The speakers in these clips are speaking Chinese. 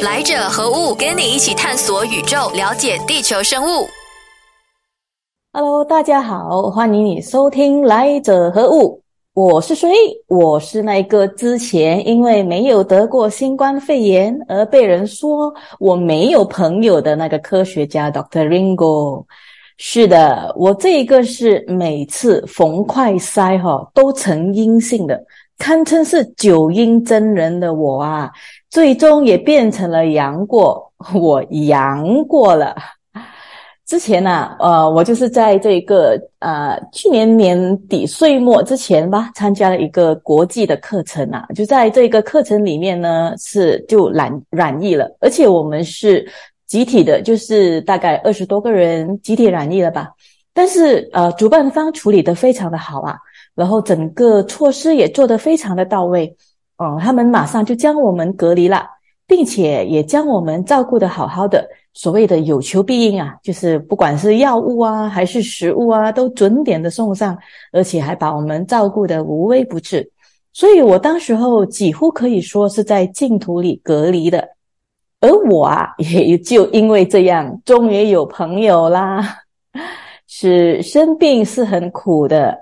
来者何物？跟你一起探索宇宙，了解地球生物。Hello，大家好，欢迎你收听《来者何物》。我是谁？我是那个之前因为没有得过新冠肺炎而被人说我没有朋友的那个科学家 Dr. Ringo。是的，我这一个是每次逢快筛哈都呈阴性的，堪称是九阴真人的我啊，最终也变成了杨过，我阳过了。之前呢，呃，我就是在这个呃去年年底岁末之前吧，参加了一个国际的课程啊，就在这个课程里面呢，是就染染疫了，而且我们是集体的，就是大概二十多个人集体染疫了吧。但是呃，主办方处理的非常的好啊，然后整个措施也做得非常的到位，嗯，他们马上就将我们隔离了，并且也将我们照顾的好好的。所谓的有求必应啊，就是不管是药物啊，还是食物啊，都准点的送上，而且还把我们照顾的无微不至。所以我当时候几乎可以说是在净土里隔离的，而我啊，也就因为这样，终于有朋友啦。是生病是很苦的，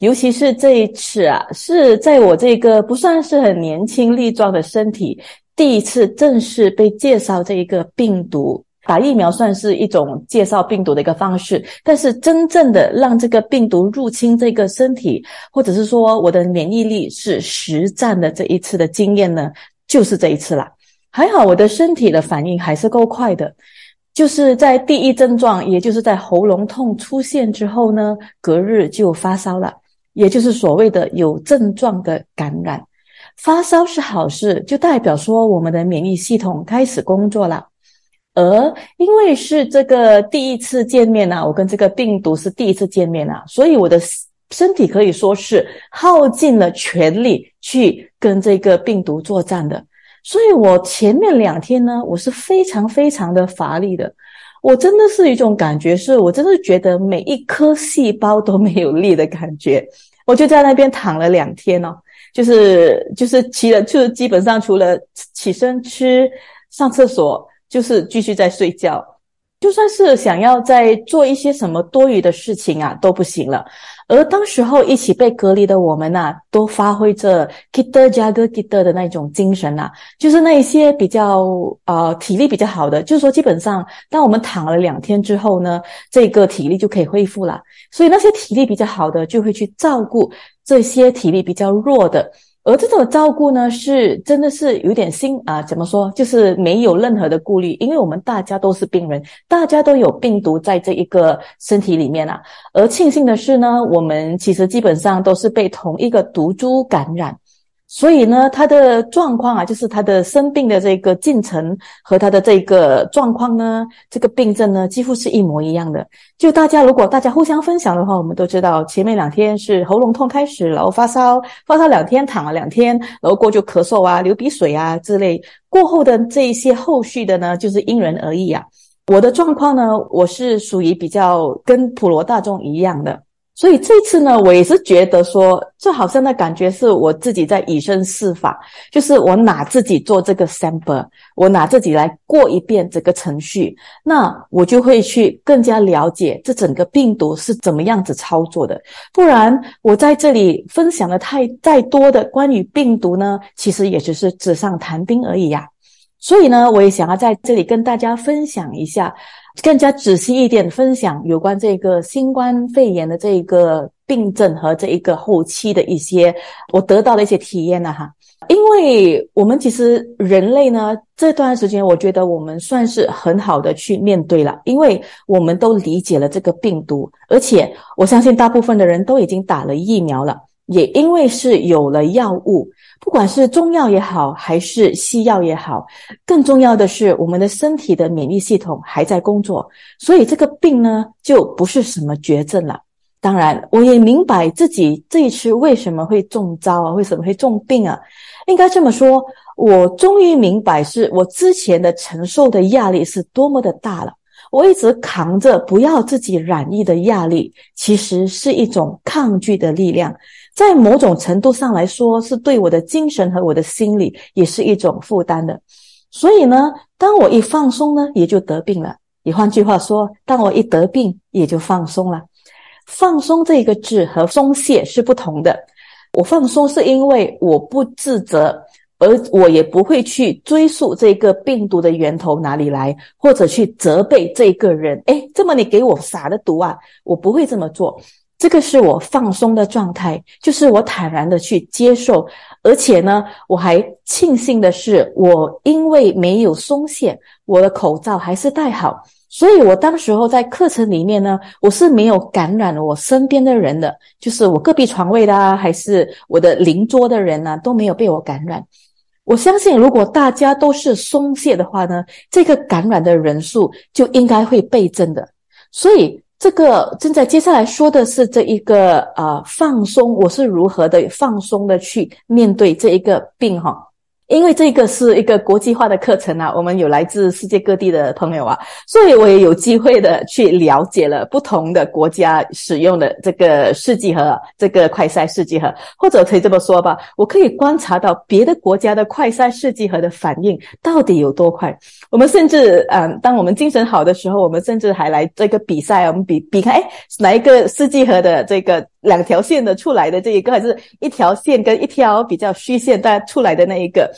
尤其是这一次啊，是在我这个不算是很年轻力壮的身体，第一次正式被介绍这一个病毒。打疫苗算是一种介绍病毒的一个方式，但是真正的让这个病毒入侵这个身体，或者是说我的免疫力是实战的这一次的经验呢，就是这一次了。还好我的身体的反应还是够快的，就是在第一症状，也就是在喉咙痛出现之后呢，隔日就发烧了，也就是所谓的有症状的感染。发烧是好事，就代表说我们的免疫系统开始工作了。而因为是这个第一次见面呐，我跟这个病毒是第一次见面啊，所以我的身体可以说是耗尽了全力去跟这个病毒作战的。所以我前面两天呢，我是非常非常的乏力的。我真的是一种感觉，是我真的觉得每一颗细胞都没有力的感觉。我就在那边躺了两天哦，就是就是起了，就是基本上除了起身吃、上厕所。就是继续在睡觉，就算是想要再做一些什么多余的事情啊，都不行了。而当时候一起被隔离的我们呐，都发挥着 kita jaga kita 的那种精神呐，就是那一些比较呃体力比较好的，就是说基本上当我们躺了两天之后呢，这个体力就可以恢复了。所以那些体力比较好的就会去照顾这些体力比较弱的。而这种照顾呢，是真的是有点心啊，怎么说？就是没有任何的顾虑，因为我们大家都是病人，大家都有病毒在这一个身体里面啊。而庆幸的是呢，我们其实基本上都是被同一个毒株感染。所以呢，他的状况啊，就是他的生病的这个进程和他的这个状况呢，这个病症呢，几乎是一模一样的。就大家如果大家互相分享的话，我们都知道，前面两天是喉咙痛开始，然后发烧，发烧两天，躺了两天，然后过就咳嗽啊、流鼻水啊之类。过后的这一些后续的呢，就是因人而异啊。我的状况呢，我是属于比较跟普罗大众一样的。所以这次呢，我也是觉得说，这好像的感觉是我自己在以身试法，就是我拿自己做这个 sample，我拿自己来过一遍这个程序，那我就会去更加了解这整个病毒是怎么样子操作的。不然我在这里分享的太再多的关于病毒呢，其实也只是纸上谈兵而已呀。所以呢，我也想要在这里跟大家分享一下。更加仔细一点分享有关这个新冠肺炎的这一个病症和这一个后期的一些我得到的一些体验了哈，因为我们其实人类呢这段时间我觉得我们算是很好的去面对了，因为我们都理解了这个病毒，而且我相信大部分的人都已经打了疫苗了，也因为是有了药物。不管是中药也好，还是西药也好，更重要的是我们的身体的免疫系统还在工作，所以这个病呢就不是什么绝症了。当然，我也明白自己这一次为什么会中招啊，为什么会重病啊？应该这么说，我终于明白是我之前的承受的压力是多么的大了。我一直扛着不要自己染疫的压力，其实是一种抗拒的力量。在某种程度上来说，是对我的精神和我的心理也是一种负担的。所以呢，当我一放松呢，也就得病了。也换句话说，当我一得病，也就放松了。放松这个字和松懈是不同的。我放松是因为我不自责，而我也不会去追溯这个病毒的源头哪里来，或者去责备这个人。哎，这么你给我撒的毒啊？我不会这么做。这个是我放松的状态，就是我坦然的去接受，而且呢，我还庆幸的是，我因为没有松懈，我的口罩还是戴好。所以，我当时候在课程里面呢，我是没有感染我身边的人的，就是我隔壁床位的啊，还是我的邻桌的人呢，都没有被我感染。我相信，如果大家都是松懈的话呢，这个感染的人数就应该会倍增的。所以，这个正在接下来说的是这一个啊放松，我是如何的放松的去面对这一个病哈。因为这个是一个国际化的课程啊，我们有来自世界各地的朋友啊，所以我也有机会的去了解了不同的国家使用的这个试剂盒，这个快筛试剂盒，或者可以这么说吧，我可以观察到别的国家的快筛试剂盒的反应到底有多快。我们甚至，嗯，当我们精神好的时候，我们甚至还来这个比赛，我们比比看，哎，哪一个试剂盒的这个。两条线的出来的这一个，还是一条线跟一条比较虚线带出来的那一个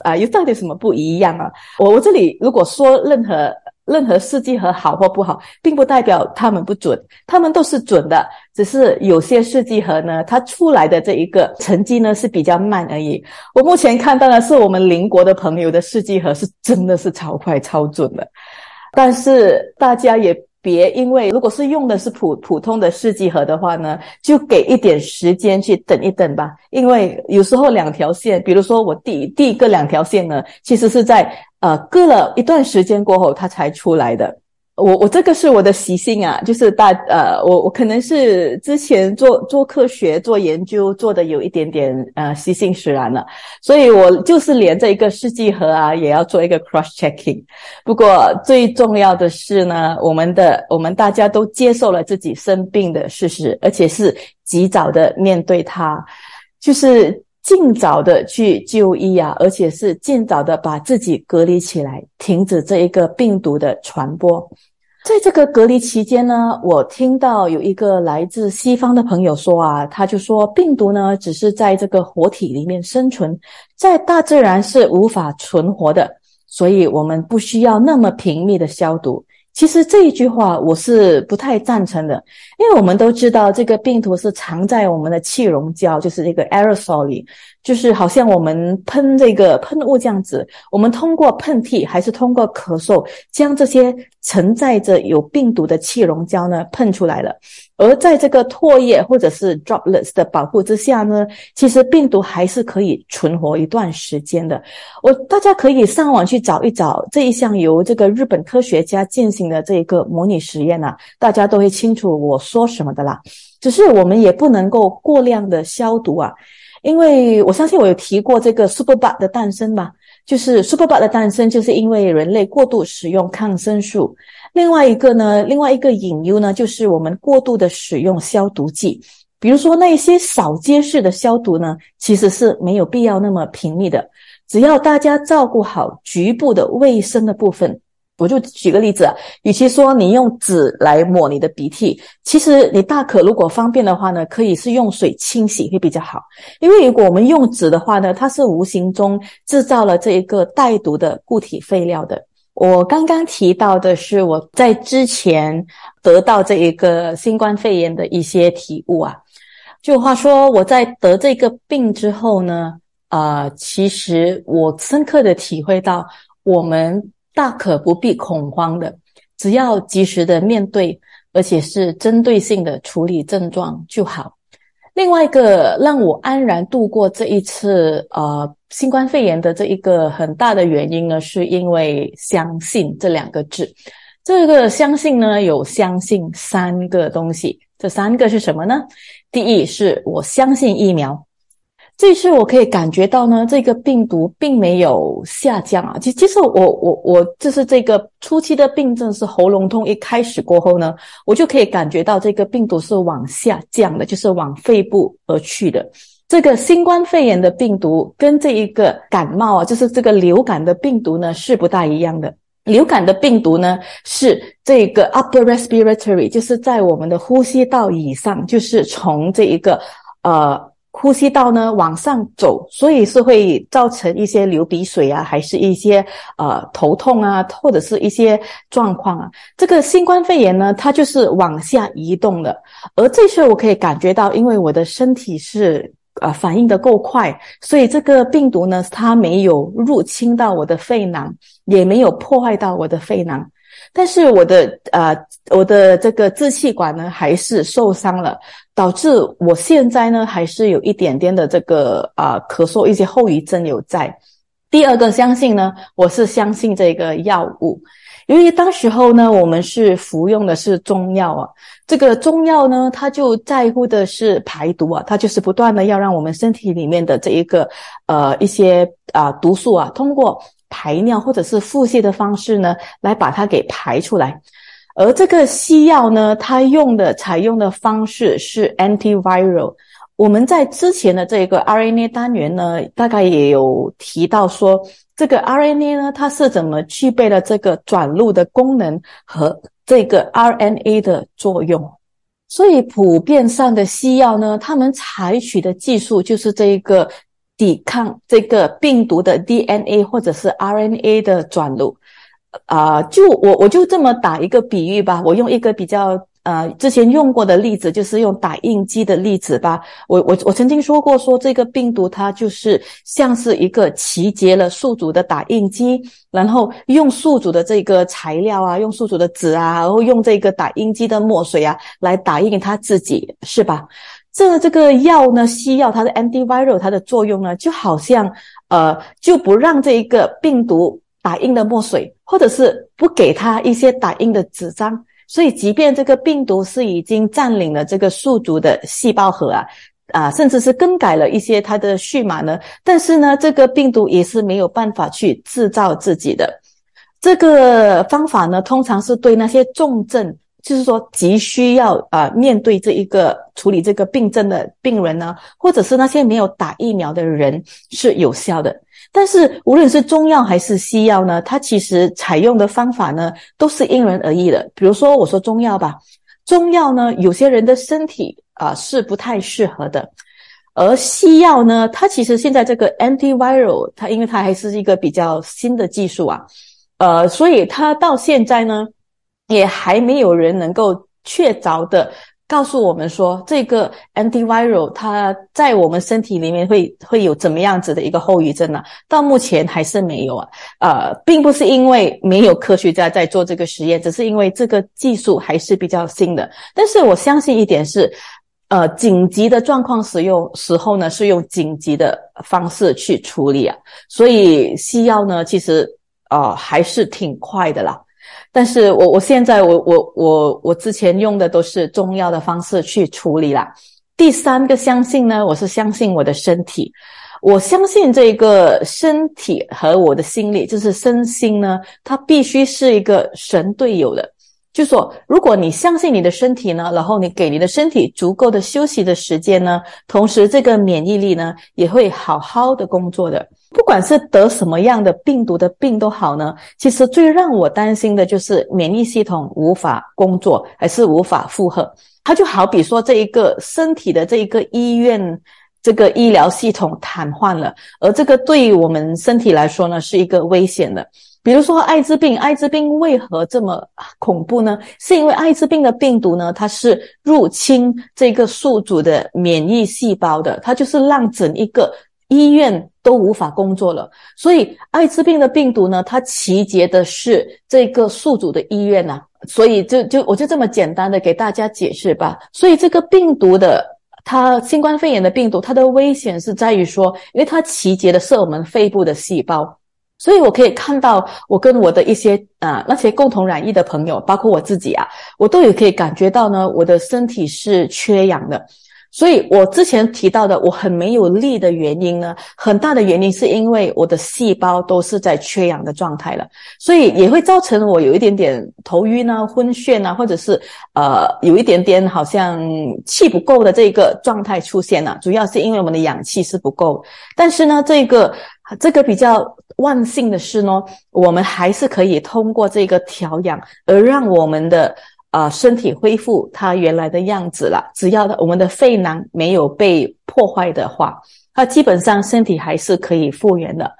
啊，有到底什么不一样啊？我我这里如果说任何任何试剂盒好或不好，并不代表他们不准，他们都是准的，只是有些试剂盒呢，它出来的这一个成绩呢是比较慢而已。我目前看到的是我们邻国的朋友的试剂盒是真的是超快超准的，但是大家也。别因为如果是用的是普普通的试剂盒的话呢，就给一点时间去等一等吧。因为有时候两条线，比如说我第第一个两条线呢，其实是在呃隔了一段时间过后它才出来的。我我这个是我的习性啊，就是大呃，我我可能是之前做做科学做研究做的有一点点呃习性使然了，所以我就是连着一个试剂盒啊，也要做一个 cross checking。不过最重要的是呢，我们的我们大家都接受了自己生病的事实，而且是及早的面对它，就是尽早的去就医啊，而且是尽早的把自己隔离起来，停止这一个病毒的传播。在这个隔离期间呢，我听到有一个来自西方的朋友说啊，他就说病毒呢只是在这个活体里面生存，在大自然是无法存活的，所以我们不需要那么频密的消毒。其实这一句话我是不太赞成的，因为我们都知道这个病毒是藏在我们的气溶胶，就是这个 aerosol 里。就是好像我们喷这个喷雾这样子，我们通过喷嚏还是通过咳嗽，将这些承载着有病毒的气溶胶呢喷出来了。而在这个唾液或者是 droplets 的保护之下呢，其实病毒还是可以存活一段时间的。我大家可以上网去找一找这一项由这个日本科学家进行的这一个模拟实验啊，大家都会清楚我说什么的啦。只是我们也不能够过量的消毒啊。因为我相信我有提过这个 superbug 的诞生吧，就是 superbug 的诞生，就是因为人类过度使用抗生素。另外一个呢，另外一个隐忧呢，就是我们过度的使用消毒剂，比如说那些扫街式的消毒呢，其实是没有必要那么频密的，只要大家照顾好局部的卫生的部分。我就举个例子啊，与其说你用纸来抹你的鼻涕，其实你大可如果方便的话呢，可以是用水清洗会比较好。因为如果我们用纸的话呢，它是无形中制造了这一个带毒的固体废料的。我刚刚提到的是我在之前得到这一个新冠肺炎的一些体悟啊。就话说我在得这个病之后呢，啊，其实我深刻的体会到我们。大可不必恐慌的，只要及时的面对，而且是针对性的处理症状就好。另外一个让我安然度过这一次呃新冠肺炎的这一个很大的原因呢，是因为相信这两个字。这个相信呢，有相信三个东西，这三个是什么呢？第一是我相信疫苗。这次我可以感觉到呢，这个病毒并没有下降啊。其其实我我我就是这个初期的病症是喉咙痛，一开始过后呢，我就可以感觉到这个病毒是往下降的，就是往肺部而去的。这个新冠肺炎的病毒跟这一个感冒啊，就是这个流感的病毒呢是不大一样的。流感的病毒呢是这个 upper respiratory，就是在我们的呼吸道以上，就是从这一个呃呼吸道呢往上走，所以是会造成一些流鼻水啊，还是一些呃头痛啊，或者是一些状况啊。这个新冠肺炎呢，它就是往下移动的，而这时候我可以感觉到，因为我的身体是。呃，反应的够快，所以这个病毒呢，它没有入侵到我的肺囊，也没有破坏到我的肺囊，但是我的呃，我的这个支气管呢，还是受伤了，导致我现在呢，还是有一点点的这个啊咳嗽，一些后遗症有在。第二个相信呢，我是相信这个药物。由于当时候呢，我们是服用的是中药啊，这个中药呢，它就在乎的是排毒啊，它就是不断的要让我们身体里面的这一个呃一些啊毒素啊，通过排尿或者是腹泻的方式呢，来把它给排出来。而这个西药呢，它用的采用的方式是 antiviral。我们在之前的这个 RNA 单元呢，大概也有提到说。这个 RNA 呢，它是怎么具备了这个转录的功能和这个 RNA 的作用？所以普遍上的西药呢，他们采取的技术就是这一个抵抗这个病毒的 DNA 或者是 RNA 的转录。啊，就我我就这么打一个比喻吧，我用一个比较。呃，之前用过的例子就是用打印机的例子吧。我我我曾经说过，说这个病毒它就是像是一个集结了宿主的打印机，然后用宿主的这个材料啊，用宿主的纸啊，然后用这个打印机的墨水啊来打印它自己，是吧？这这个药呢，西药它的 antiviral 它的作用呢，就好像呃，就不让这一个病毒打印的墨水，或者是不给它一些打印的纸张。所以，即便这个病毒是已经占领了这个宿主的细胞核啊，啊，甚至是更改了一些它的序码呢，但是呢，这个病毒也是没有办法去制造自己的。这个方法呢，通常是对那些重症，就是说急需要啊面对这一个处理这个病症的病人呢，或者是那些没有打疫苗的人是有效的。但是无论是中药还是西药呢，它其实采用的方法呢都是因人而异的。比如说，我说中药吧，中药呢有些人的身体啊是不太适合的，而西药呢，它其实现在这个 antiviral，它因为它还是一个比较新的技术啊，呃，所以它到现在呢也还没有人能够确凿的。告诉我们说，这个 antiviral 它在我们身体里面会会有怎么样子的一个后遗症呢？到目前还是没有啊。呃，并不是因为没有科学家在做这个实验，只是因为这个技术还是比较新的。但是我相信一点是，呃，紧急的状况使用时候呢，是用紧急的方式去处理啊。所以西药呢，其实呃还是挺快的啦。但是我我现在我我我我之前用的都是中药的方式去处理啦。第三个相信呢，我是相信我的身体，我相信这个身体和我的心理，就是身心呢，它必须是一个神队友的。就说如果你相信你的身体呢，然后你给你的身体足够的休息的时间呢，同时这个免疫力呢也会好好的工作的。不管是得什么样的病毒的病都好呢，其实最让我担心的就是免疫系统无法工作，还是无法负荷。它就好比说这一个身体的这一个医院，这个医疗系统瘫痪了，而这个对于我们身体来说呢，是一个危险的。比如说艾滋病，艾滋病为何这么恐怖呢？是因为艾滋病的病毒呢，它是入侵这个宿主的免疫细胞的，它就是让整一个。医院都无法工作了，所以艾滋病的病毒呢，它集结的是这个宿主的医院呐，所以就就我就这么简单的给大家解释吧。所以这个病毒的它新冠肺炎的病毒，它的危险是在于说，因为它集结的是我们肺部的细胞，所以我可以看到我跟我的一些啊那些共同染疫的朋友，包括我自己啊，我都有可以感觉到呢，我的身体是缺氧的。所以我之前提到的我很没有力的原因呢，很大的原因是因为我的细胞都是在缺氧的状态了，所以也会造成我有一点点头晕啊、昏眩啊，或者是呃有一点点好像气不够的这个状态出现了。主要是因为我们的氧气是不够，但是呢，这个这个比较万幸的是呢，我们还是可以通过这个调养而让我们的。啊，身体恢复它原来的样子了。只要我们的肺囊没有被破坏的话，它基本上身体还是可以复原的。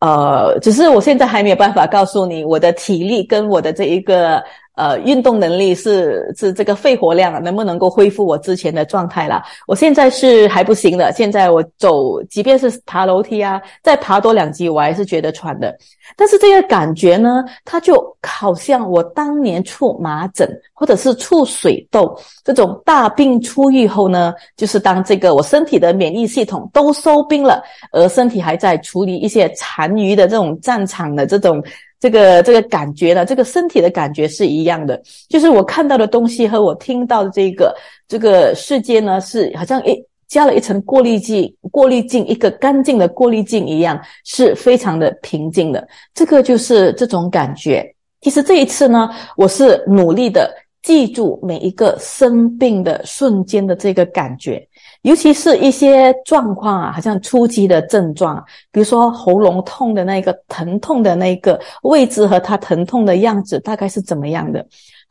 呃，只是我现在还没有办法告诉你我的体力跟我的这一个。呃，运动能力是是这个肺活量能不能够恢复我之前的状态了？我现在是还不行的。现在我走，即便是爬楼梯啊，再爬多两级，我还是觉得喘的。但是这个感觉呢，它就好像我当年出麻疹或者是出水痘这种大病初愈后呢，就是当这个我身体的免疫系统都收兵了，而身体还在处理一些残余的这种战场的这种。这个这个感觉呢，这个身体的感觉是一样的，就是我看到的东西和我听到的这个这个世界呢，是好像一加了一层过滤镜，过滤镜一个干净的过滤镜一样，是非常的平静的。这个就是这种感觉。其实这一次呢，我是努力的记住每一个生病的瞬间的这个感觉。尤其是一些状况啊，好像初期的症状，比如说喉咙痛的那个疼痛的那个位置和它疼痛的样子，大概是怎么样的？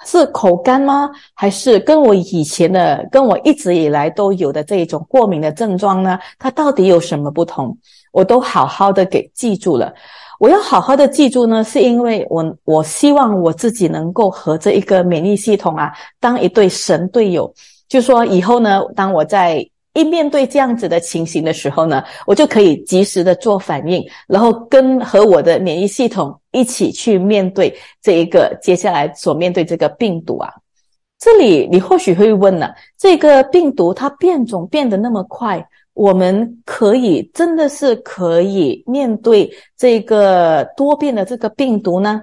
是口干吗？还是跟我以前的、跟我一直以来都有的这一种过敏的症状呢？它到底有什么不同？我都好好的给记住了。我要好好的记住呢，是因为我我希望我自己能够和这一个免疫系统啊，当一对神队友，就说以后呢，当我在一面对这样子的情形的时候呢，我就可以及时的做反应，然后跟和我的免疫系统一起去面对这一个接下来所面对这个病毒啊。这里你或许会问了，这个病毒它变种变得那么快，我们可以真的是可以面对这个多变的这个病毒呢？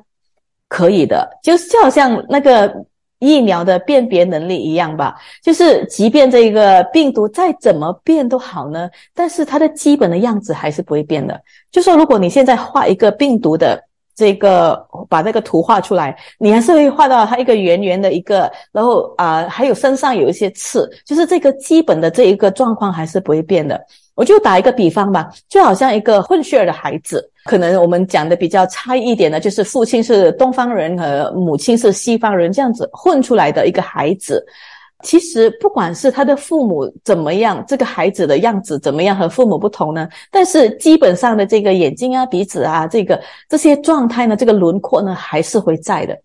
可以的，就是就好像那个。疫苗的辨别能力一样吧，就是即便这个病毒再怎么变都好呢，但是它的基本的样子还是不会变的。就说如果你现在画一个病毒的这个，把这个图画出来，你还是会画到它一个圆圆的一个，然后啊，还有身上有一些刺，就是这个基本的这一个状况还是不会变的。我就打一个比方吧，就好像一个混血的孩子。可能我们讲的比较差一点的，就是父亲是东方人和母亲是西方人这样子混出来的一个孩子。其实不管是他的父母怎么样，这个孩子的样子怎么样和父母不同呢？但是基本上的这个眼睛啊、鼻子啊，这个这些状态呢，这个轮廓呢还是会在的。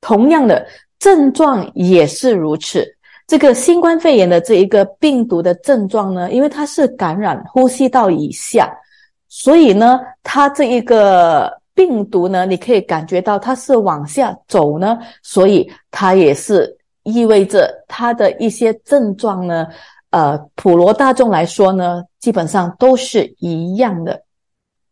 同样的症状也是如此。这个新冠肺炎的这一个病毒的症状呢，因为它是感染呼吸道以下。所以呢，它这一个病毒呢，你可以感觉到它是往下走呢，所以它也是意味着它的一些症状呢，呃，普罗大众来说呢，基本上都是一样的。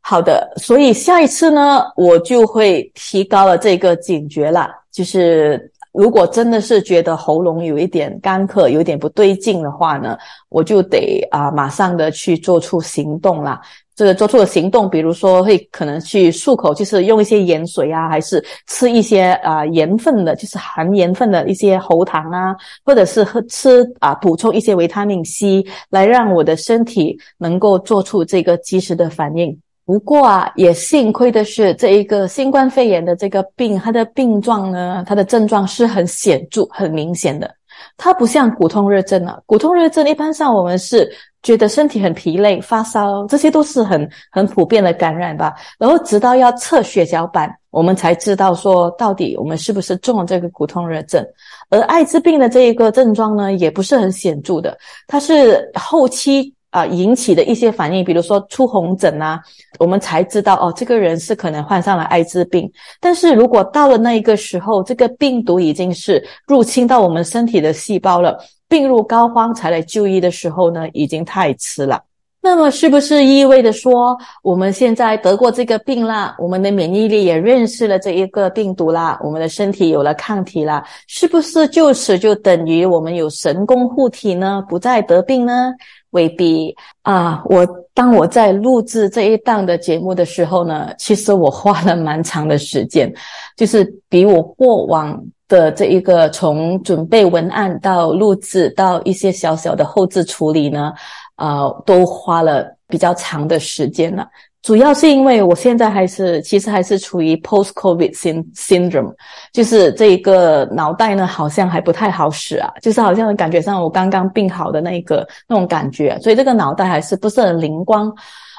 好的，所以下一次呢，我就会提高了这个警觉了，就是如果真的是觉得喉咙有一点干咳，有点不对劲的话呢，我就得啊，马上的去做出行动了。这个做出的行动，比如说会可能去漱口，就是用一些盐水啊，还是吃一些啊盐分的，就是含盐分的一些喉糖啊，或者是喝吃啊补充一些维他命 C，来让我的身体能够做出这个及时的反应。不过啊，也幸亏的是，这一个新冠肺炎的这个病，它的病状呢，它的症状是很显著、很明显的。它不像骨痛热症啊，骨痛热症一般上我们是觉得身体很疲累、发烧，这些都是很很普遍的感染吧。然后直到要测血小板，我们才知道说到底我们是不是中了这个骨痛热症。而艾滋病的这一个症状呢，也不是很显著的，它是后期。啊，引起的一些反应，比如说出红疹啊，我们才知道哦，这个人是可能患上了艾滋病。但是如果到了那一个时候，这个病毒已经是入侵到我们身体的细胞了，病入膏肓才来就医的时候呢，已经太迟了。那么是不是意味着说，我们现在得过这个病啦，我们的免疫力也认识了这一个病毒啦，我们的身体有了抗体啦，是不是就此就等于我们有神功护体呢？不再得病呢？未必啊！我当我在录制这一档的节目的时候呢，其实我花了蛮长的时间，就是比我过往的这一个从准备文案到录制到一些小小的后置处理呢。啊，都花了比较长的时间了。主要是因为我现在还是，其实还是处于 post-COVID syndrome，就是这一个脑袋呢好像还不太好使啊，就是好像感觉上我刚刚病好的那个那种感觉，所以这个脑袋还是不是很灵光。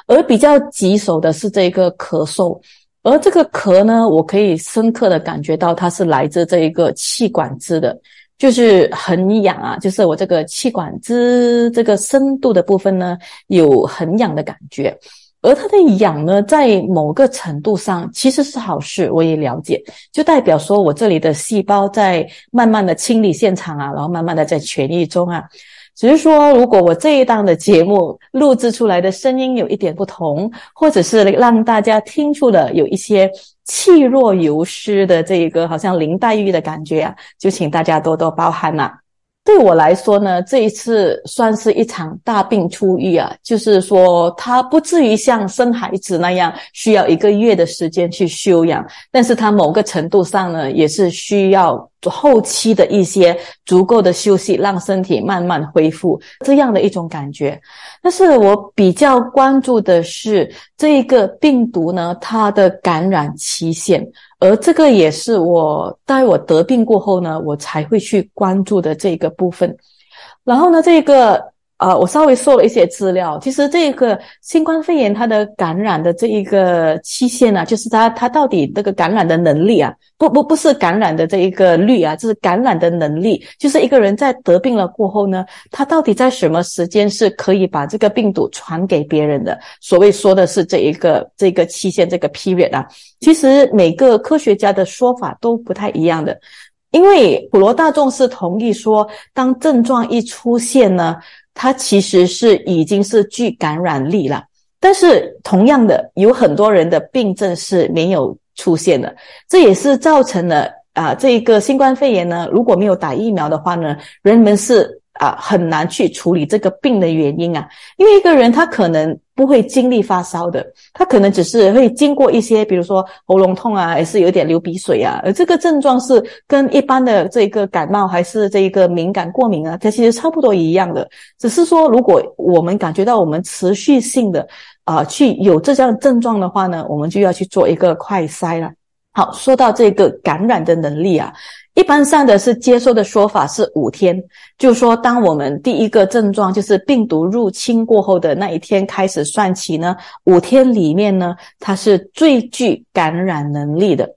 而比较棘手的是这个咳嗽，而这个咳呢，我可以深刻的感觉到它是来自这一个气管支的。就是很痒啊，就是我这个气管支这个深度的部分呢，有很痒的感觉。而它的痒呢，在某个程度上其实是好事，我也了解，就代表说我这里的细胞在慢慢的清理现场啊，然后慢慢的在痊愈中啊。只是说，如果我这一档的节目录制出来的声音有一点不同，或者是让大家听出了有一些。气若游丝的这一个好像林黛玉的感觉啊，就请大家多多包涵呐。对我来说呢，这一次算是一场大病初愈啊，就是说他不至于像生孩子那样需要一个月的时间去休养，但是他某个程度上呢，也是需要。后期的一些足够的休息，让身体慢慢恢复，这样的一种感觉。但是我比较关注的是这个病毒呢，它的感染期限，而这个也是我待我得病过后呢，我才会去关注的这个部分。然后呢，这个。啊，我稍微搜了一些资料，其实这个新冠肺炎它的感染的这一个期限呢，就是它它到底这个感染的能力啊，不不不是感染的这一个率啊，就是感染的能力，就是一个人在得病了过后呢，他到底在什么时间是可以把这个病毒传给别人的？所谓说的是这一个这个期限这个 period 啊，其实每个科学家的说法都不太一样的，因为普罗大众是同意说，当症状一出现呢。它其实是已经是具感染力了，但是同样的，有很多人的病症是没有出现的，这也是造成了啊，这个新冠肺炎呢，如果没有打疫苗的话呢，人们是。啊，很难去处理这个病的原因啊，因为一个人他可能不会经历发烧的，他可能只是会经过一些，比如说喉咙痛啊，还是有点流鼻水啊，而这个症状是跟一般的这个感冒还是这一个敏感过敏啊，它其实差不多一样的，只是说如果我们感觉到我们持续性的啊去有这样症状的话呢，我们就要去做一个快筛了。好，说到这个感染的能力啊。一般上的是接受的说法是五天，就说，当我们第一个症状就是病毒入侵过后的那一天开始算起呢，五天里面呢，它是最具感染能力的。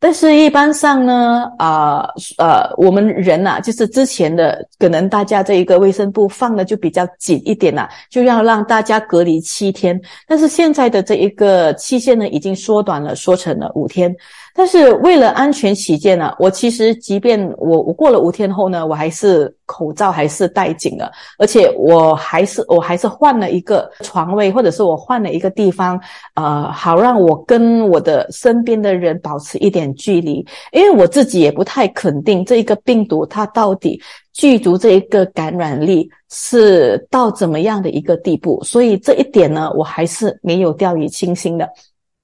但是，一般上呢，啊，呃，我们人呐，就是之前的可能大家这一个卫生部放的就比较紧一点啦，就要让大家隔离七天。但是现在的这一个期限呢，已经缩短了，缩成了五天。但是为了安全起见呢，我其实即便我我过了五天后呢，我还是口罩还是戴紧了，而且我还是我还是换了一个床位，或者是我换了一个地方，呃，好让我跟我的身边的人保持一点距离，因为我自己也不太肯定这一个病毒它到底具足这一个感染力是到怎么样的一个地步，所以这一点呢，我还是没有掉以轻心的。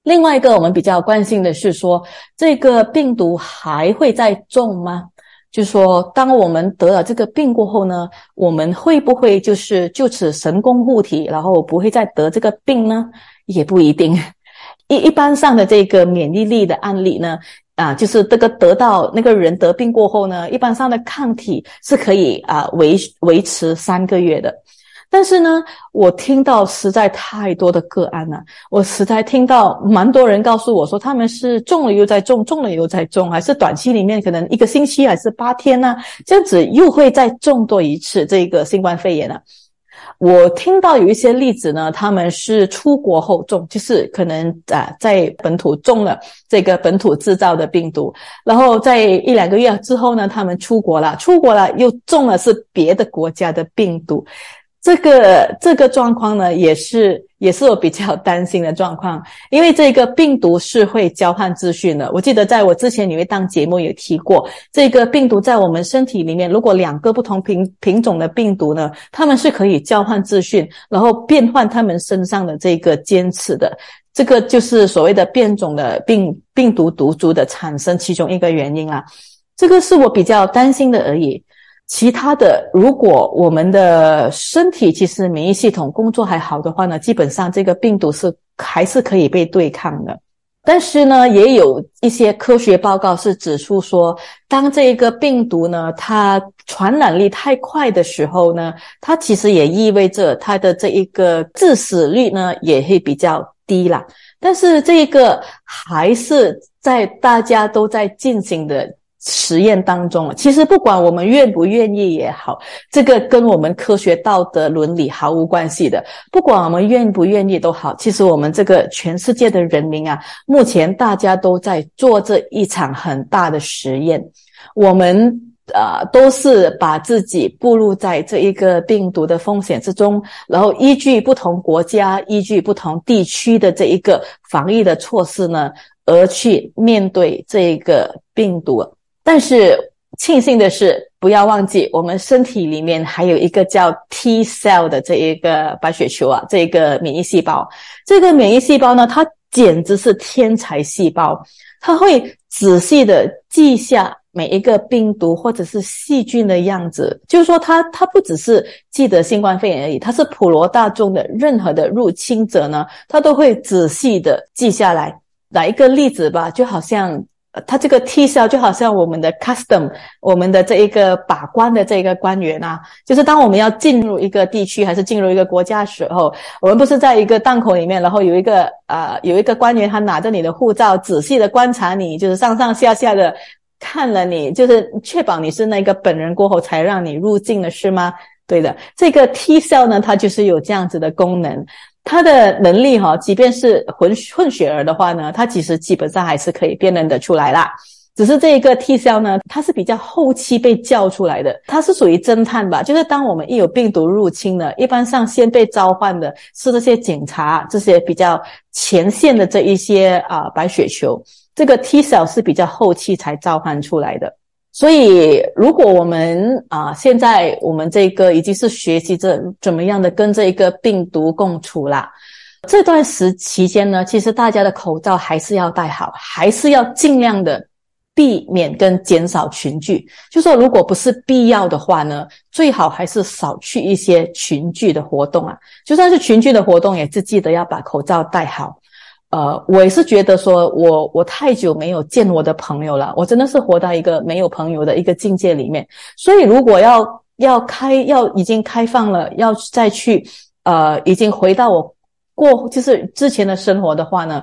另外一个我们比较关心的是说，这个病毒还会再重吗？就是说，当我们得了这个病过后呢，我们会不会就是就此神功护体，然后不会再得这个病呢？也不一定。一一般上的这个免疫力的案例呢，啊，就是这个得到那个人得病过后呢，一般上的抗体是可以啊维维持三个月的。但是呢，我听到实在太多的个案了，我实在听到蛮多人告诉我说，他们是中了又在中，中了又在中，还是短期里面可能一个星期还是八天呢，这样子又会再中多一次这个新冠肺炎了。我听到有一些例子呢，他们是出国后中，就是可能啊在本土中了这个本土制造的病毒，然后在一两个月之后呢，他们出国了，出国了又中了是别的国家的病毒。这个这个状况呢，也是也是我比较担心的状况，因为这个病毒是会交换资讯的。我记得在我之前有一档节目也提过，这个病毒在我们身体里面，如果两个不同品品种的病毒呢，它们是可以交换资讯，然后变换它们身上的这个尖刺的。这个就是所谓的变种的病病毒毒株的产生其中一个原因啦。这个是我比较担心的而已。其他的，如果我们的身体其实免疫系统工作还好的话呢，基本上这个病毒是还是可以被对抗的。但是呢，也有一些科学报告是指出说，当这一个病毒呢，它传染力太快的时候呢，它其实也意味着它的这一个致死率呢也会比较低啦。但是这一个还是在大家都在进行的。实验当中，其实不管我们愿不愿意也好，这个跟我们科学道德伦理毫无关系的。不管我们愿不愿意都好，其实我们这个全世界的人民啊，目前大家都在做这一场很大的实验。我们啊，都是把自己暴露在这一个病毒的风险之中，然后依据不同国家、依据不同地区的这一个防疫的措施呢，而去面对这一个病毒。但是庆幸的是，不要忘记，我们身体里面还有一个叫 T cell 的这一个白血球啊，这一个免疫细胞。这个免疫细胞呢，它简直是天才细胞，它会仔细的记下每一个病毒或者是细菌的样子。就是说，它它不只是记得新冠肺炎而已，它是普罗大众的任何的入侵者呢，它都会仔细的记下来。来一个例子吧，就好像。它这个 tcl 就好像我们的 custom，我们的这一个把关的这一个官员啊，就是当我们要进入一个地区还是进入一个国家的时候，我们不是在一个档口里面，然后有一个呃有一个官员他拿着你的护照，仔细的观察你，就是上上下下的看了你，就是确保你是那个本人过后才让你入境的是吗？对的，这个 T cell 呢，它就是有这样子的功能。他的能力哈，即便是混混血儿的话呢，他其实基本上还是可以辨认得出来啦。只是这一个 tc 呢，它是比较后期被叫出来的，它是属于侦探吧。就是当我们一有病毒入侵呢，一般上先被召唤的是这些警察，这些比较前线的这一些啊白血球。这个 tc 是比较后期才召唤出来的。所以，如果我们啊，现在我们这个已经是学习着怎么样的跟这一个病毒共处啦。这段时期间呢，其实大家的口罩还是要戴好，还是要尽量的避免跟减少群聚。就说如果不是必要的话呢，最好还是少去一些群聚的活动啊。就算是群聚的活动，也是记得要把口罩戴好。呃，我也是觉得说，我我太久没有见我的朋友了，我真的是活到一个没有朋友的一个境界里面。所以，如果要要开，要已经开放了，要再去，呃，已经回到我过就是之前的生活的话呢，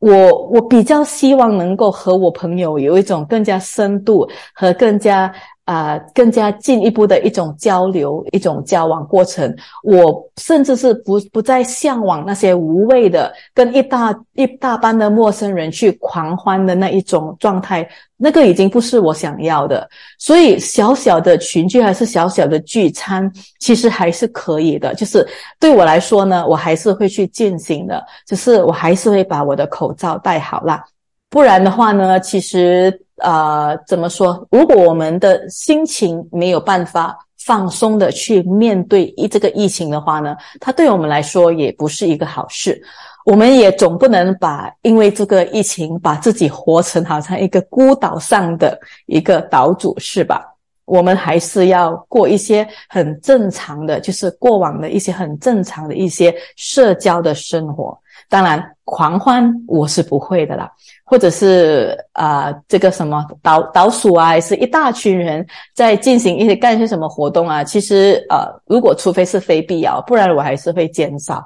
我我比较希望能够和我朋友有一种更加深度和更加。啊，更加进一步的一种交流、一种交往过程，我甚至是不不再向往那些无谓的跟一大一大班的陌生人去狂欢的那一种状态，那个已经不是我想要的。所以，小小的群聚还是小小的聚餐，其实还是可以的。就是对我来说呢，我还是会去进行的，就是我还是会把我的口罩戴好啦。不然的话呢，其实。呃，怎么说？如果我们的心情没有办法放松的去面对一这个疫情的话呢，它对我们来说也不是一个好事。我们也总不能把因为这个疫情把自己活成好像一个孤岛上的一个岛主，是吧？我们还是要过一些很正常的，就是过往的一些很正常的一些社交的生活。当然，狂欢我是不会的啦。或者是啊，这个什么倒倒数啊，是一大群人在进行一些干些什么活动啊？其实呃，如果除非是非必要，不然我还是会减少。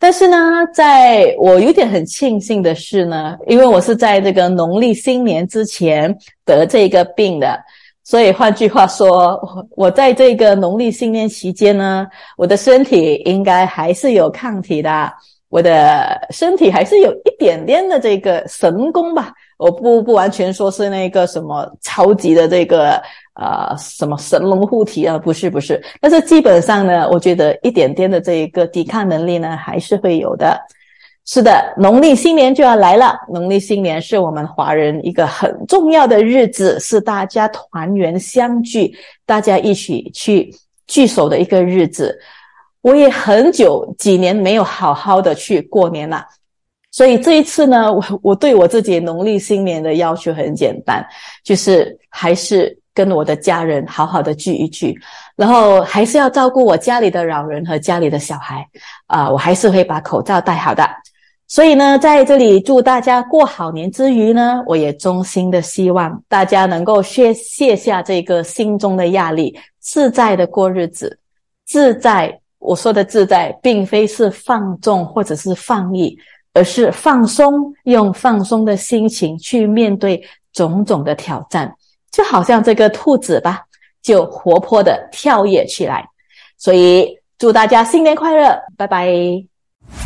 但是呢，在我有点很庆幸的是呢，因为我是在这个农历新年之前得这个病的，所以换句话说，我在这个农历新年期间呢，我的身体应该还是有抗体的。我的身体还是有一点点的这个神功吧，我不不完全说是那个什么超级的这个呃什么神龙护体啊，不是不是，但是基本上呢，我觉得一点点的这一个抵抗能力呢还是会有的。是的，农历新年就要来了。农历新年是我们华人一个很重要的日子，是大家团圆相聚、大家一起去聚首的一个日子。我也很久几年没有好好的去过年了，所以这一次呢，我我对我自己农历新年的要求很简单，就是还是跟我的家人好好的聚一聚，然后还是要照顾我家里的老人和家里的小孩啊，我还是会把口罩戴好的。所以呢，在这里祝大家过好年之余呢，我也衷心的希望大家能够卸卸下这个心中的压力，自在的过日子。自在，我说的自在，并非是放纵或者是放逸，而是放松，用放松的心情去面对种种的挑战。就好像这个兔子吧，就活泼的跳跃起来。所以祝大家新年快乐，拜拜。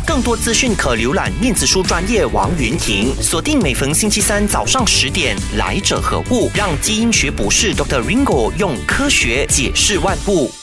更多资讯可浏览面子书专业王云婷，锁定每逢星期三早上十点，来者何故？让基因学博士 Dr. Ringo 用科学解释万物。